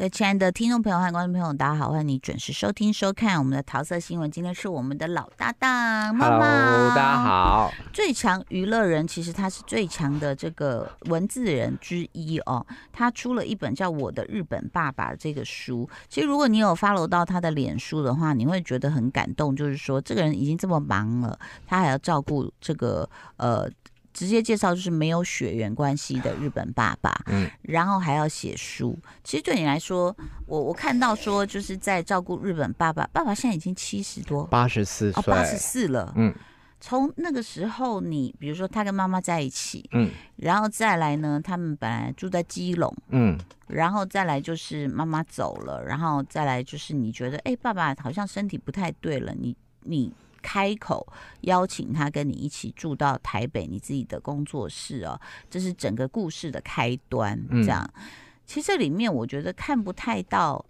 各位亲爱的听众朋友和观众朋友，大家好，欢迎你准时收听收看我们的桃色新闻。今天是我们的老搭档猫猫，Hello, 大家好。最强娱乐人，其实他是最强的这个文字人之一哦。他出了一本叫《我的日本爸爸》这个书。其实如果你有 follow 到他的脸书的话，你会觉得很感动，就是说这个人已经这么忙了，他还要照顾这个呃。直接介绍就是没有血缘关系的日本爸爸，嗯，然后还要写书。其实对你来说，我我看到说就是在照顾日本爸爸，爸爸现在已经七十多，八十四岁，八十四了，嗯。从那个时候，你比如说他跟妈妈在一起，嗯，然后再来呢，他们本来住在基隆，嗯，然后再来就是妈妈走了，然后再来就是你觉得哎，爸爸好像身体不太对了，你你。开口邀请他跟你一起住到台北，你自己的工作室哦，这是整个故事的开端。这样，嗯、其实这里面我觉得看不太到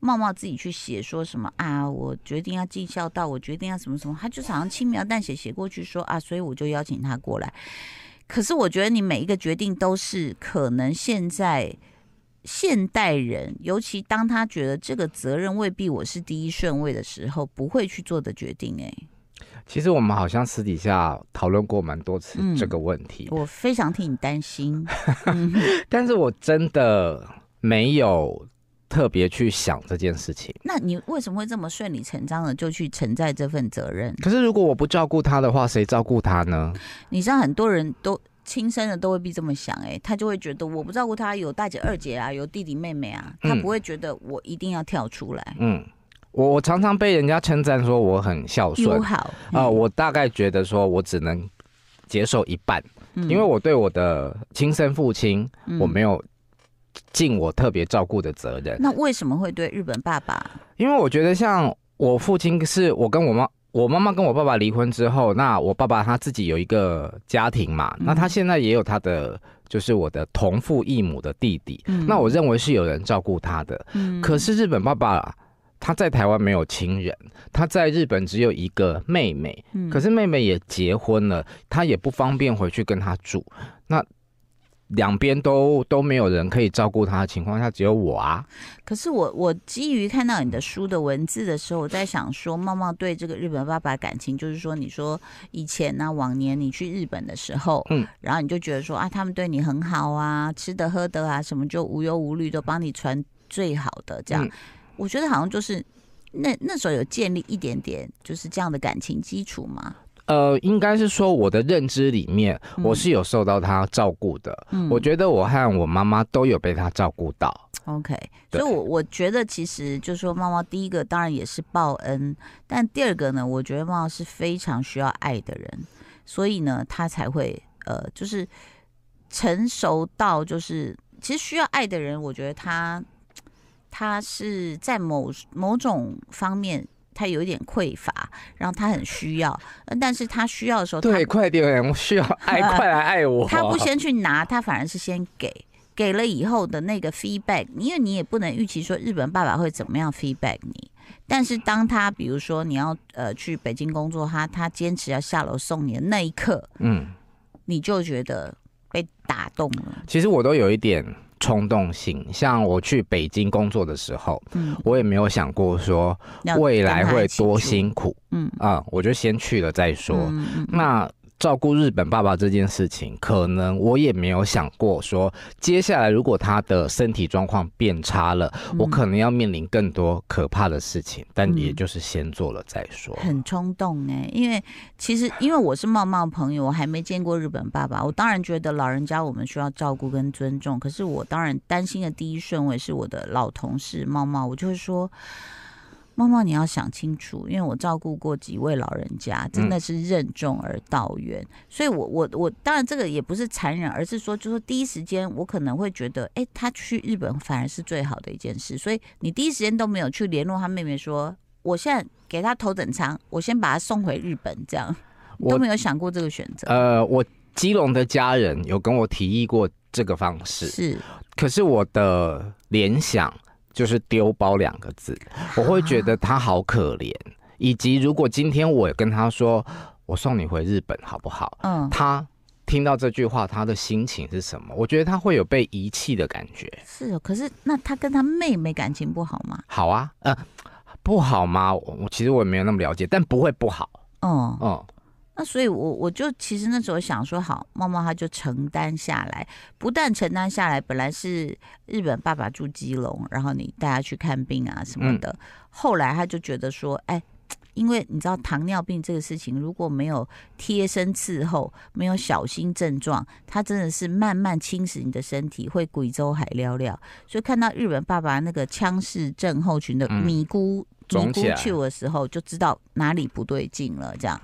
茂茂自己去写说什么啊，我决定要尽孝道，我决定要什么什么，他就好像轻描淡写写过去说啊，所以我就邀请他过来。可是我觉得你每一个决定都是可能现在。现代人，尤其当他觉得这个责任未必我是第一顺位的时候，不会去做的决定。哎，其实我们好像私底下讨论过蛮多次这个问题。嗯，我非常替你担心，但是我真的没有特别去想这件事情。那你为什么会这么顺理成章的就去承载这份责任？可是如果我不照顾他的话，谁照顾他呢？你知道很多人都。亲生的都未必这么想，哎，他就会觉得我不照顾他，有大姐二姐啊，有弟弟妹妹啊，他不会觉得我一定要跳出来。嗯，我我常常被人家称赞说我很孝顺，好啊、嗯呃，我大概觉得说我只能接受一半，嗯、因为我对我的亲生父亲，我没有尽我特别照顾的责任。那为什么会对日本爸爸？因为我觉得像我父亲是我跟我妈。我妈妈跟我爸爸离婚之后，那我爸爸他自己有一个家庭嘛，那他现在也有他的，就是我的同父异母的弟弟。那我认为是有人照顾他的。可是日本爸爸他在台湾没有亲人，他在日本只有一个妹妹，可是妹妹也结婚了，他也不方便回去跟他住。那两边都都没有人可以照顾他的情况下，只有我啊。可是我我基于看到你的书的文字的时候，我在想说，茂茂对这个日本爸爸感情，就是说，你说以前呢、啊，往年你去日本的时候，嗯，然后你就觉得说啊，他们对你很好啊，吃的喝的啊，什么就无忧无虑，都帮你传最好的这样。嗯、我觉得好像就是那那时候有建立一点点就是这样的感情基础嘛。呃，应该是说我的认知里面，我是有受到他照顾的。嗯，我觉得我和我妈妈都有被他照顾到。OK，所以，我我觉得其实就是说，妈妈第一个当然也是报恩，但第二个呢，我觉得妈妈是非常需要爱的人，所以呢，他才会呃，就是成熟到就是其实需要爱的人，我觉得他他是在某某种方面。他有一点匮乏，然后他很需要，但是他需要的时候，对，快点，我需要 爱，快来爱我。他不 先去拿，他反而是先给，给了以后的那个 feedback，因为你也不能预期说日本爸爸会怎么样 feedback 你。但是当他比如说你要呃去北京工作，他他坚持要下楼送你的那一刻，嗯，你就觉得被打动了。其实我都有一点。冲动性，像我去北京工作的时候，嗯，我也没有想过说未来会多辛苦，嗯啊，我就先去了再说。那。照顾日本爸爸这件事情，可能我也没有想过说，接下来如果他的身体状况变差了，嗯、我可能要面临更多可怕的事情。但也就是先做了再说。嗯、很冲动哎，因为其实因为我是茂茂朋友，我还没见过日本爸爸，我当然觉得老人家我们需要照顾跟尊重。可是我当然担心的第一顺位是我的老同事茂茂，我就会说。茂茂，你要想清楚，因为我照顾过几位老人家，真的是任重而道远。嗯、所以我，我我我当然这个也不是残忍，而是说，就是说第一时间我可能会觉得，哎、欸，他去日本反而是最好的一件事。所以，你第一时间都没有去联络他妹妹说，我现在给他头等舱，我先把他送回日本，这样我都没有想过这个选择。呃，我基隆的家人有跟我提议过这个方式，是，可是我的联想。就是丢包两个字，我会觉得他好可怜，以及如果今天我跟他说，我送你回日本好不好？嗯，他听到这句话，他的心情是什么？我觉得他会有被遗弃的感觉。是哦，可是那他跟他妹妹感情不好吗？好啊，呃，不好吗？我我其实我也没有那么了解，但不会不好。哦、嗯、哦。那所以我，我我就其实那时候想说，好，猫猫他就承担下来，不但承担下来，本来是日本爸爸住基隆，然后你带他去看病啊什么的，嗯、后来他就觉得说，哎，因为你知道糖尿病这个事情，如果没有贴身伺候，没有小心症状，它真的是慢慢侵蚀你的身体，会鬼州海寥寥。所以看到日本爸爸那个腔室症候群的咪咕咪咕去的时候，就知道哪里不对劲了，这样。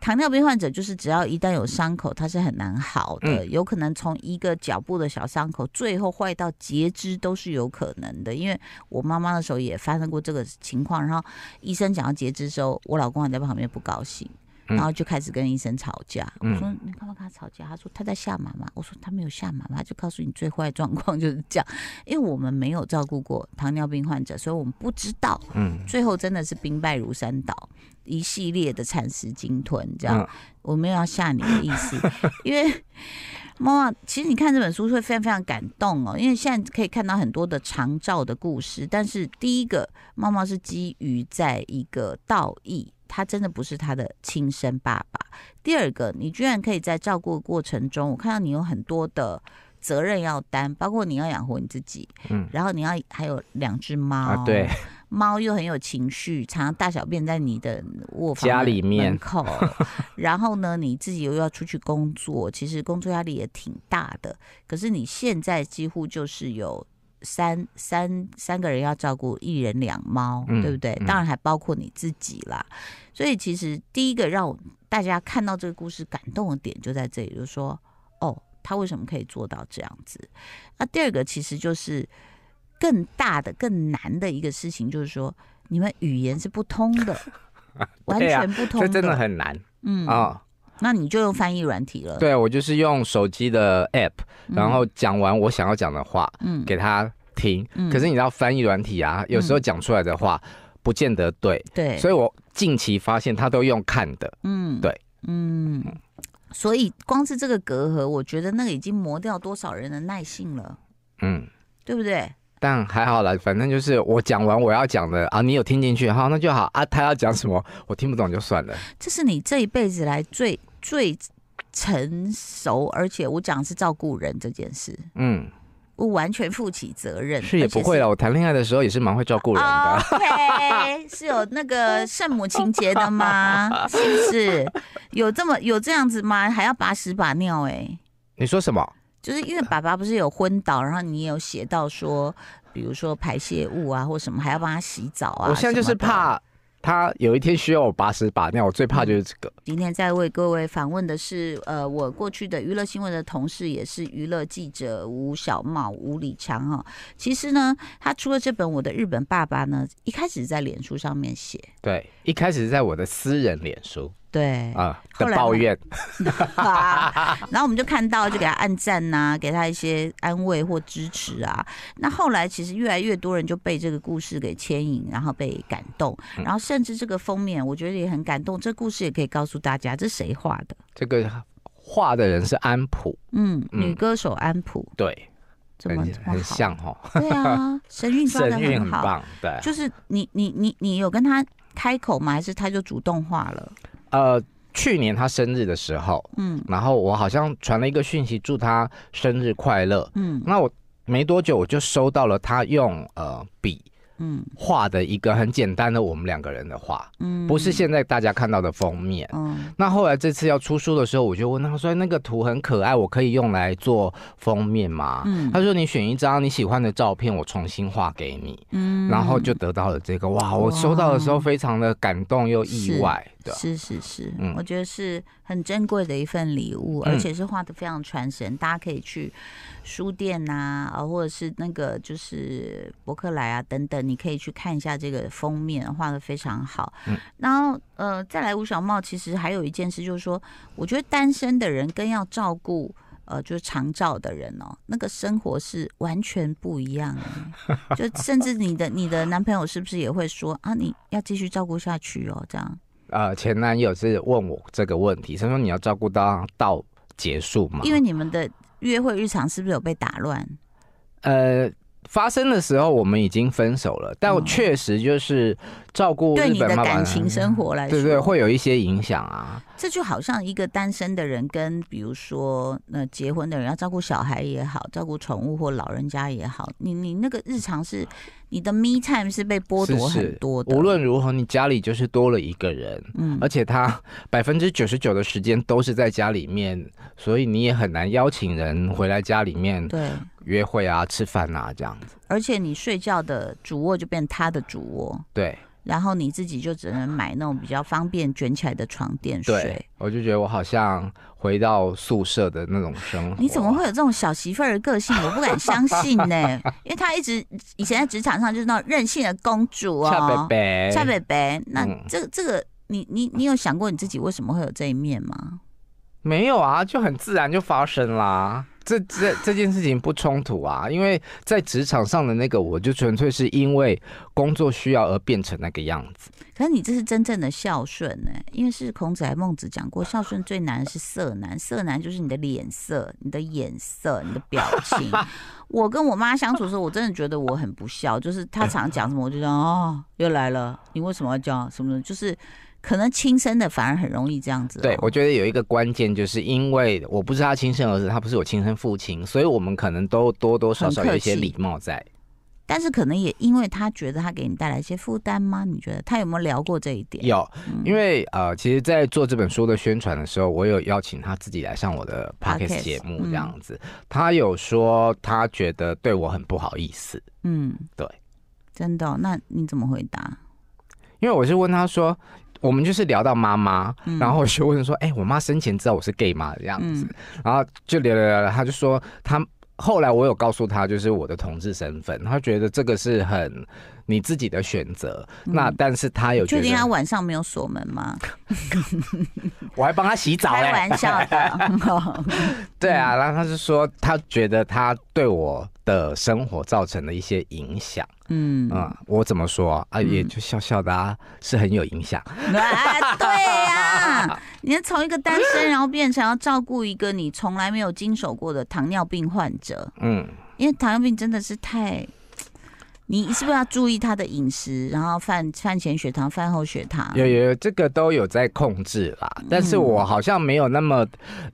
糖尿病患者就是只要一旦有伤口，它是很难好的，嗯、有可能从一个脚部的小伤口，最后坏到截肢都是有可能的。因为我妈妈的时候也发生过这个情况，然后医生讲到截肢的时候，我老公还在旁边不高兴，然后就开始跟医生吵架。嗯、我说你干嘛跟他吵架？他说他在吓妈妈。我说他没有吓妈妈，就告诉你最坏状况就是这样。因为我们没有照顾过糖尿病患者，所以我们不知道。嗯，最后真的是兵败如山倒。一系列的蚕食鲸吞，这样、嗯、我没有要吓你的意思，因为妈妈，其实你看这本书会非常非常感动哦，因为现在可以看到很多的长照的故事，但是第一个妈妈是基于在一个道义，他真的不是他的亲生爸爸；第二个，你居然可以在照顾的过程中，我看到你有很多的责任要担，包括你要养活你自己，嗯，然后你要还有两只猫，啊、对。猫又很有情绪，常常大小便在你的卧房家里面门口。然后呢，你自己又要出去工作，其实工作压力也挺大的。可是你现在几乎就是有三三三个人要照顾，一人两猫，嗯、对不对？当然还包括你自己啦。嗯、所以其实第一个让大家看到这个故事感动的点就在这里，就是说，哦，他为什么可以做到这样子？那第二个其实就是。更大的、更难的一个事情，就是说你们语言是不通的，完全不通的，这真的很难。嗯啊，哦、那你就用翻译软体了。对，我就是用手机的 app，然后讲完我想要讲的话，嗯，给他听。嗯、可是你知道翻译软体啊，有时候讲出来的话不见得对。对，所以我近期发现他都用看的。嗯，对，嗯，所以光是这个隔阂，我觉得那个已经磨掉多少人的耐性了。嗯，对不对？但还好啦，反正就是我讲完我要讲的啊，你有听进去，好，那就好啊。他要讲什么，我听不懂就算了。这是你这一辈子来最最成熟，而且我讲的是照顾人这件事，嗯，我完全负起责任。是也不会了，我谈恋爱的时候也是蛮会照顾人的。OK，是有那个圣母情节的吗？是不是？有这么有这样子吗？还要把屎把尿、欸？哎，你说什么？就是因为 爸爸不是有昏倒，然后你也有写到说，比如说排泄物啊或什么，还要帮他洗澡啊。我现在就是怕他有一天需要我把屎把尿，我最怕就是这个。今天在为各位访问的是，呃，我过去的娱乐新闻的同事，也是娱乐记者吴小茂吴李强哈。其实呢，他出了这本《我的日本爸爸》呢，一开始在脸书上面写，对，一开始是在我的私人脸书。对啊，的抱怨，然后我们就看到，就给他按赞呐、啊，给他一些安慰或支持啊。那后来其实越来越多人就被这个故事给牵引，然后被感动，然后甚至这个封面我觉得也很感动。这故事也可以告诉大家，这谁画的？这个画的人是安普，嗯，女歌手安普，对，怎么很像哈？对啊，神韵发的很好，很棒，对，就是你你你你有跟他开口吗？还是他就主动画了？呃，去年他生日的时候，嗯，然后我好像传了一个讯息，祝他生日快乐，嗯，那我没多久我就收到了他用呃笔。嗯，画的一个很简单的我们两个人的画，嗯，不是现在大家看到的封面。嗯，那后来这次要出书的时候，我就问他说：“那个图很可爱，我可以用来做封面吗？”嗯，他说：“你选一张你喜欢的照片，我重新画给你。”嗯，然后就得到了这个。哇，我收到的时候非常的感动又意外。的，是是是，嗯，我觉得是很珍贵的一份礼物，而且是画的非常传神，大家可以去。书店呐，啊，或者是那个就是博客来啊等等，你可以去看一下这个封面，画的非常好。嗯，然后呃，再来吴小茂，其实还有一件事，就是说，我觉得单身的人跟要照顾呃，就是长照的人哦，那个生活是完全不一样的。就 甚至你的你的男朋友是不是也会说啊，你要继续照顾下去哦，这样？呃，前男友是问我这个问题，他说你要照顾到到。结束嘛。因为你们的约会日常是不是有被打乱？呃。发生的时候，我们已经分手了，但我确实就是照顾对你的感情生活来说，对对，会有一些影响啊。这就好像一个单身的人跟比如说那结婚的人要照顾小孩也好，照顾宠物或老人家也好，你你那个日常是你的 me time 是被剥夺很多的。是是，无论如何，你家里就是多了一个人，嗯，而且他 百分之九十九的时间都是在家里面，所以你也很难邀请人回来家里面对约会啊、吃饭啊这样子。而且你睡觉的主卧就变他的主卧，对。然后你自己就只能买那种比较方便卷起来的床垫睡。对，我就觉得我好像回到宿舍的那种生活。你怎么会有这种小媳妇儿的个性？我不敢相信呢、欸，因为她一直以前在职场上就是那种任性的公主哦。夏北北，夏北北。那这个、这个，你你你有想过你自己为什么会有这一面吗？没有啊，就很自然就发生啦。这这这件事情不冲突啊，因为在职场上的那个，我就纯粹是因为工作需要而变成那个样子。可是你这是真正的孝顺呢？因为是孔子还孟子讲过，孝顺最难的是色难，色难就是你的脸色、你的眼色、你的表情。我跟我妈相处的时候，我真的觉得我很不孝，就是她常讲什么，我就说哦，又来了，你为什么要讲什么？就是。可能亲生的反而很容易这样子、哦。对，我觉得有一个关键，就是因为我不是他亲生儿子，他不是我亲生父亲，所以我们可能都多多少少有一些礼貌在。但是可能也因为他觉得他给你带来一些负担吗？你觉得他有没有聊过这一点？有，因为呃，其实，在做这本书的宣传的时候，我有邀请他自己来上我的 podcast 节目，这样子、嗯。他有说他觉得对我很不好意思。嗯，对，真的、哦？那你怎么回答？因为我是问他说。我们就是聊到妈妈，然后就问说：“哎、欸，我妈生前知道我是 gay 吗？”这样子，然后就聊聊聊，他就说他后来我有告诉他，就是我的同志身份，他觉得这个是很你自己的选择。那但是他有确定他晚上没有锁门吗？我还帮他洗澡、欸，开玩笑的。对啊，然后他就说他觉得他对我的生活造成了一些影响。嗯我怎么说啊？也就笑笑的啊，嗯、是很有影响。啊，对呀、啊，你要从一个单身，然后变成要照顾一个你从来没有经手过的糖尿病患者。嗯，因为糖尿病真的是太……你是不是要注意他的饮食？然后饭饭前血糖、饭后血糖，有有这个都有在控制啦。但是我好像没有那么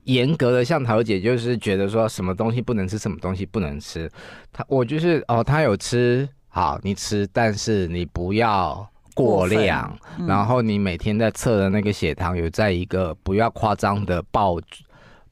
严格的，像桃姐就是觉得说什么东西不能吃，什么东西不能吃。他我就是哦，他有吃。好，你吃，但是你不要过量，嗯、然后你每天在测的那个血糖有在一个不要夸张的爆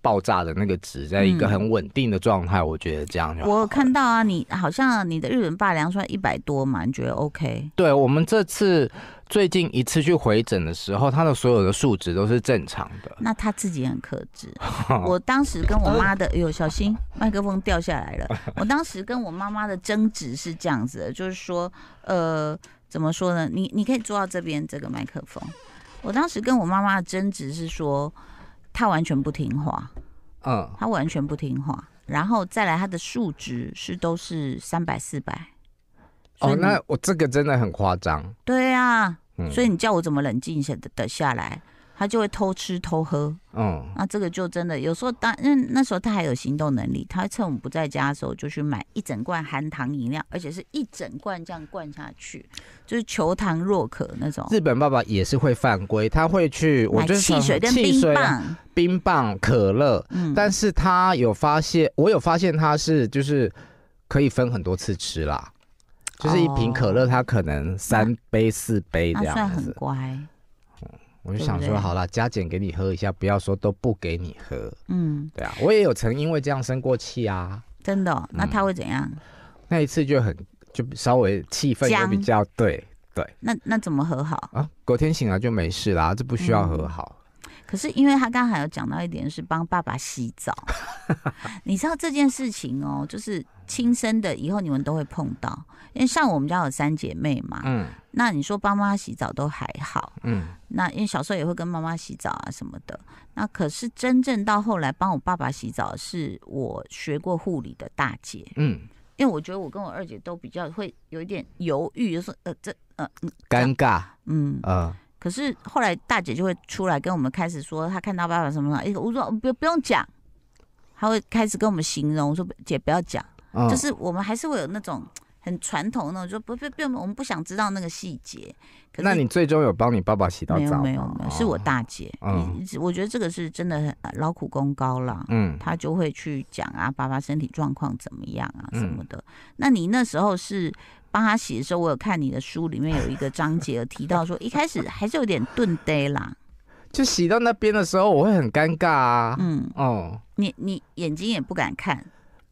爆炸的那个值，在一个很稳定的状态，嗯，我觉得这样就好。我看到啊，你好像你的日本爸量出来一百多嘛，你觉得 OK？对，我们这次。最近一次去回诊的时候，他的所有的数值都是正常的。那他自己很克制。我当时跟我妈的，哎呦，小心麦克风掉下来了。我当时跟我妈妈的争执是这样子的，就是说，呃，怎么说呢？你你可以坐到这边这个麦克风。我当时跟我妈妈的争执是说，他完全不听话。嗯，他完全不听话。然后再来，他的数值是都是三百四百。哦，那我这个真的很夸张。对啊。所以你叫我怎么冷静下的下来，他就会偷吃偷喝。嗯，那这个就真的有时候当那那时候他还有行动能力，他趁我们不在家的时候就去买一整罐含糖饮料，而且是一整罐这样灌下去，就是求糖若渴那种。日本爸爸也是会犯规，他会去我觉得汽水跟冰棒、冰棒、可乐。嗯，但是他有发现，我有发现他是就是可以分很多次吃啦。就是一瓶可乐，他可能三杯四杯这样子，算很乖。嗯，我就想说，好了，加减给你喝一下，不要说都不给你喝。嗯，对啊，我也有曾因为这样生过气啊。真的？那他会怎样？那一次就很就稍微气氛也比较对对。那那怎么和好啊？隔天醒来就没事啦，这不需要和好。可是因为他刚才有讲到一点是帮爸爸洗澡，你知道这件事情哦，就是亲生的，以后你们都会碰到。因为像我们家有三姐妹嘛，嗯，那你说帮妈妈洗澡都还好，嗯，那因为小时候也会跟妈妈洗澡啊什么的。那可是真正到后来帮我爸爸洗澡，是我学过护理的大姐，嗯，因为我觉得我跟我二姐都比较会有一点犹豫，就说呃这呃尴尬，嗯啊。可是后来大姐就会出来跟我们开始说，她看到爸爸什么什么，哎，我说不不用讲，她会开始跟我们形容说：“姐不要讲。嗯”就是我们还是会有那种很传统那种，就不不不，我们不想知道那个细节。那你最终有帮你爸爸洗到澡吗？没有没有没有，是我大姐。嗯，我觉得这个是真的很劳苦功高了。嗯，他就会去讲啊，爸爸身体状况怎么样啊什么的。嗯、那你那时候是帮他洗的时候，我有看你的书里面有一个章节有提到说，一开始还是有点顿呆啦。就洗到那边的时候，我会很尴尬啊。嗯哦，你你眼睛也不敢看。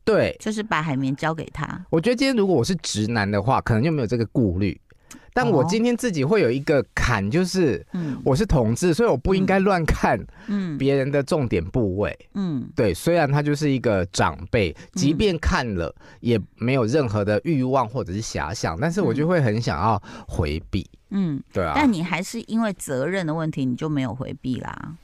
对，就是把海绵交给他。我觉得今天如果我是直男的话，可能就没有这个顾虑。但我今天自己会有一个坎，就是，我是同志，所以我不应该乱看，嗯，别人的重点部位，嗯，对。虽然他就是一个长辈，即便看了也没有任何的欲望或者是遐想，但是我就会很想要回避，嗯，对啊。但你还是因为责任的问题，你就没有回避啦。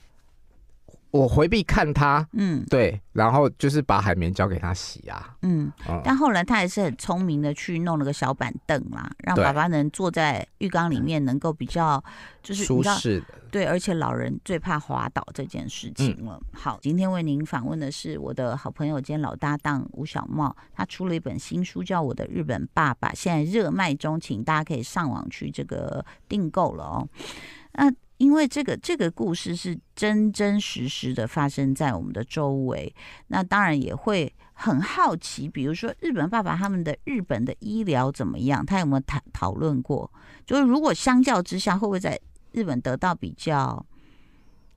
我回避看他，嗯，对，然后就是把海绵交给他洗啊，嗯，嗯，但后来他还是很聪明的去弄了个小板凳啦，让爸爸能坐在浴缸里面，能够比较就是舒适的，对，而且老人最怕滑倒这件事情了。嗯、好，今天为您访问的是我的好朋友兼老搭档吴小茂，他出了一本新书叫《我的日本爸爸》，现在热卖中，请大家可以上网去这个订购了哦。那因为这个这个故事是真真实实的发生在我们的周围，那当然也会很好奇，比如说日本爸爸他们的日本的医疗怎么样？他有没有讨讨论过？就是如果相较之下，会不会在日本得到比较？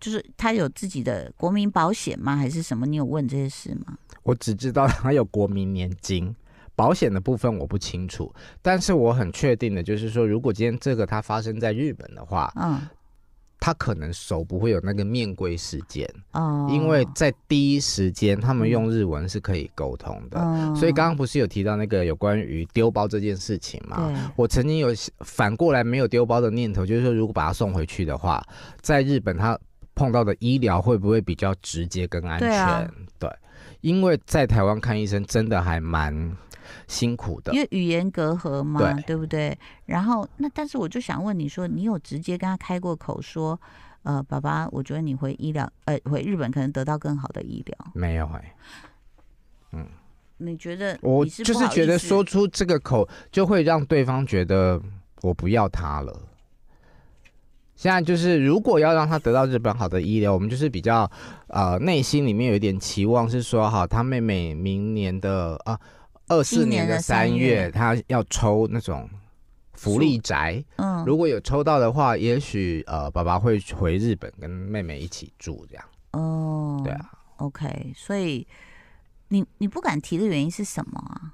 就是他有自己的国民保险吗？还是什么？你有问这些事吗？我只知道他有国民年金，保险的部分我不清楚。但是我很确定的就是说，如果今天这个它发生在日本的话，嗯。他可能手不会有那个面规事件哦，因为在第一时间他们用日文是可以沟通的，嗯、所以刚刚不是有提到那个有关于丢包这件事情嘛？我曾经有反过来没有丢包的念头，就是说如果把他送回去的话，在日本他碰到的医疗会不会比较直接跟安全？对，啊、对，因为在台湾看医生真的还蛮。辛苦的，因为语言隔阂嘛，对，对不对？然后那但是我就想问你说，你有直接跟他开过口说，呃，爸爸，我觉得你回医疗，呃，回日本可能得到更好的医疗？没有哎、欸，嗯，你觉得你我就是觉得说出这个口就会让对方觉得我不要他了。现在就是如果要让他得到日本好的医疗，我们就是比较呃内心里面有一点期望，是说哈，他妹妹明年的啊。二四年的三月，他要抽那种福利宅。嗯，如果有抽到的话，也许呃，爸爸会回日本跟妹妹一起住这样。哦，对啊，OK。所以你你不敢提的原因是什么啊？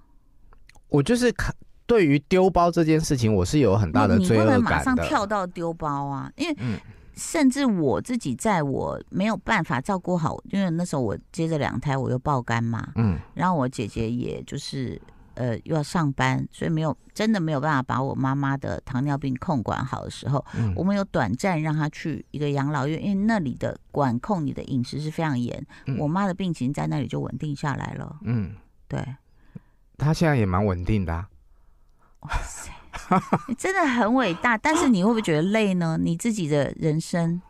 我就是看对于丢包这件事情，我是有很大的罪恶感的。你不能马上跳到丢包啊，因为嗯。甚至我自己在我没有办法照顾好，因为那时候我接着两胎，我又爆肝嘛，嗯，然后我姐姐也就是呃又要上班，所以没有真的没有办法把我妈妈的糖尿病控管好的时候，嗯，我们有短暂让她去一个养老院，因为那里的管控你的饮食是非常严，嗯，我妈的病情在那里就稳定下来了，嗯，对，她现在也蛮稳定的啊，哇塞。你 真的很伟大，但是你会不会觉得累呢？你自己的人生，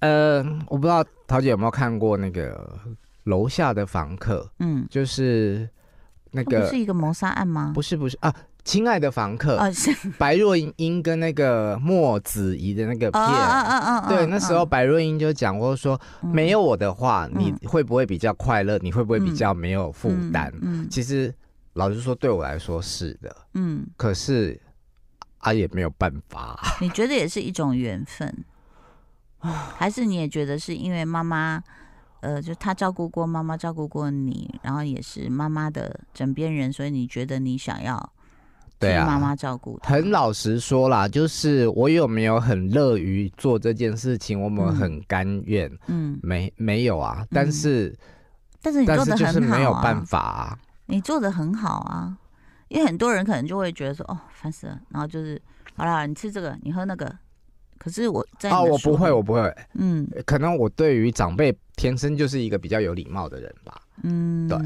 呃，我不知道桃姐有没有看过那个楼下的房客，嗯，就是那个不是一个谋杀案吗？不是不是啊，亲爱的房客，哦、是 白若英跟那个莫子怡的那个片，嗯嗯嗯，对，那时候白若英就讲过说，嗯、没有我的话，你会不会比较快乐？你会不会比较没有负担？嗯其实。老实说，对我来说是的，嗯，可是啊也没有办法。你觉得也是一种缘分，还是你也觉得是因为妈妈，呃，就他照顾过妈妈，照顾过你，然后也是妈妈的枕边人，所以你觉得你想要对妈妈照顾他？很老实说啦，就是我有没有很乐于做这件事情？我们很甘愿，嗯，没没有啊？但是，嗯、但是你做的很好啊，就是没有办法啊。你做的很好啊，因为很多人可能就会觉得说，哦，烦死了，然后就是，好了，你吃这个，你喝那个，可是我在哦，我不会，我不会，嗯，可能我对于长辈天生就是一个比较有礼貌的人吧，嗯，对，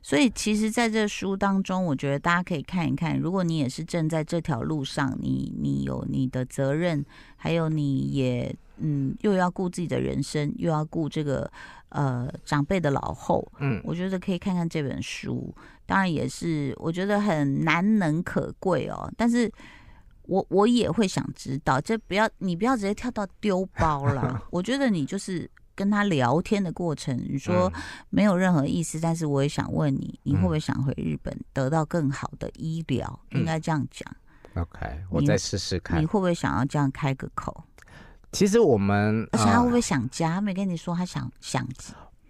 所以其实在这书当中，我觉得大家可以看一看，如果你也是正在这条路上，你你有你的责任，还有你也。嗯，又要顾自己的人生，又要顾这个呃长辈的老后，嗯，我觉得可以看看这本书。当然也是，我觉得很难能可贵哦。但是我我也会想知道，这不要你不要直接跳到丢包了。我觉得你就是跟他聊天的过程，你说没有任何意思，但是我也想问你，你会不会想回日本得到更好的医疗？应该这样讲。OK，我再试试看。你会不会想要这样开个口？其实我们，而且他会不会想家？他没跟你说他想想。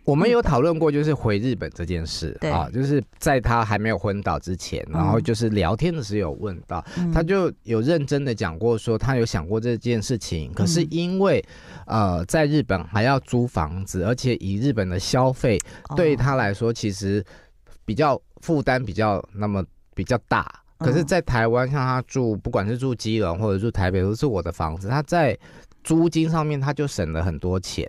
我们有讨论过，就是回日本这件事啊，就是在他还没有昏倒之前，然后就是聊天的时候有问到，他就有认真的讲过，说他有想过这件事情，可是因为呃在日本还要租房子，而且以日本的消费对他来说，其实比较负担比较那么比较大。可是，在台湾，像他住，不管是住基隆或者住台北，都是我的房子，他在租金上面他就省了很多钱。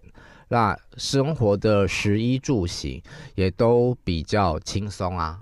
那生活的食衣住行也都比较轻松啊。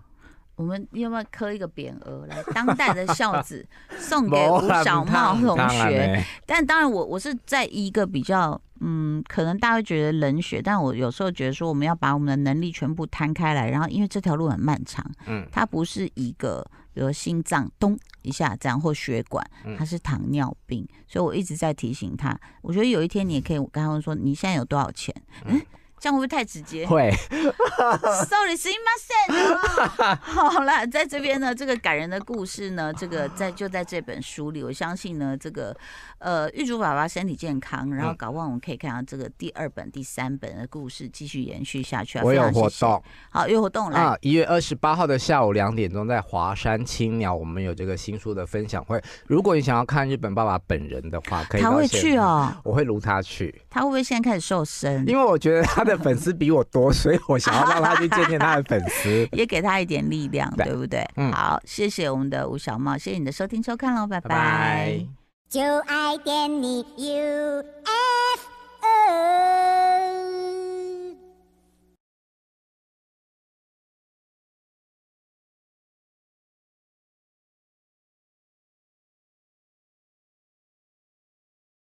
我们要不要刻一个匾额来？当代的孝子 送给吴小茂同学。但当然我，我我是在一个比较嗯，可能大家会觉得冷血，但我有时候觉得说，我们要把我们的能力全部摊开来，然后因为这条路很漫长，嗯，它不是一个。比如心脏咚一下这样，或血管，他是糖尿病，嗯、所以我一直在提醒他。我觉得有一天你也可以跟他们说，你现在有多少钱？嗯。嗯这样会不会太直接？会，Sorry，すいません。好了，在这边呢，这个感人的故事呢，这个在就在这本书里，我相信呢，这个呃，玉竹爸爸身体健康，然后搞不好我们可以看到这个第二本、第三本的故事继续延续下去。我有活动，好，有活动来。啊，一月二十八号的下午两点钟，在华山青鸟，我们有这个新书的分享会。如果你想要看日本爸爸本人的话，可以。他会去哦，我会卢他去。他会不会现在开始瘦身？因为我觉得他的。 的粉丝比我多，所以我想要让他去见见他的粉丝，也给他一点力量，对，不对？嗯，好，谢谢我们的吴小茂，谢谢你的收听收看喽，拜拜。就爱点你 UFO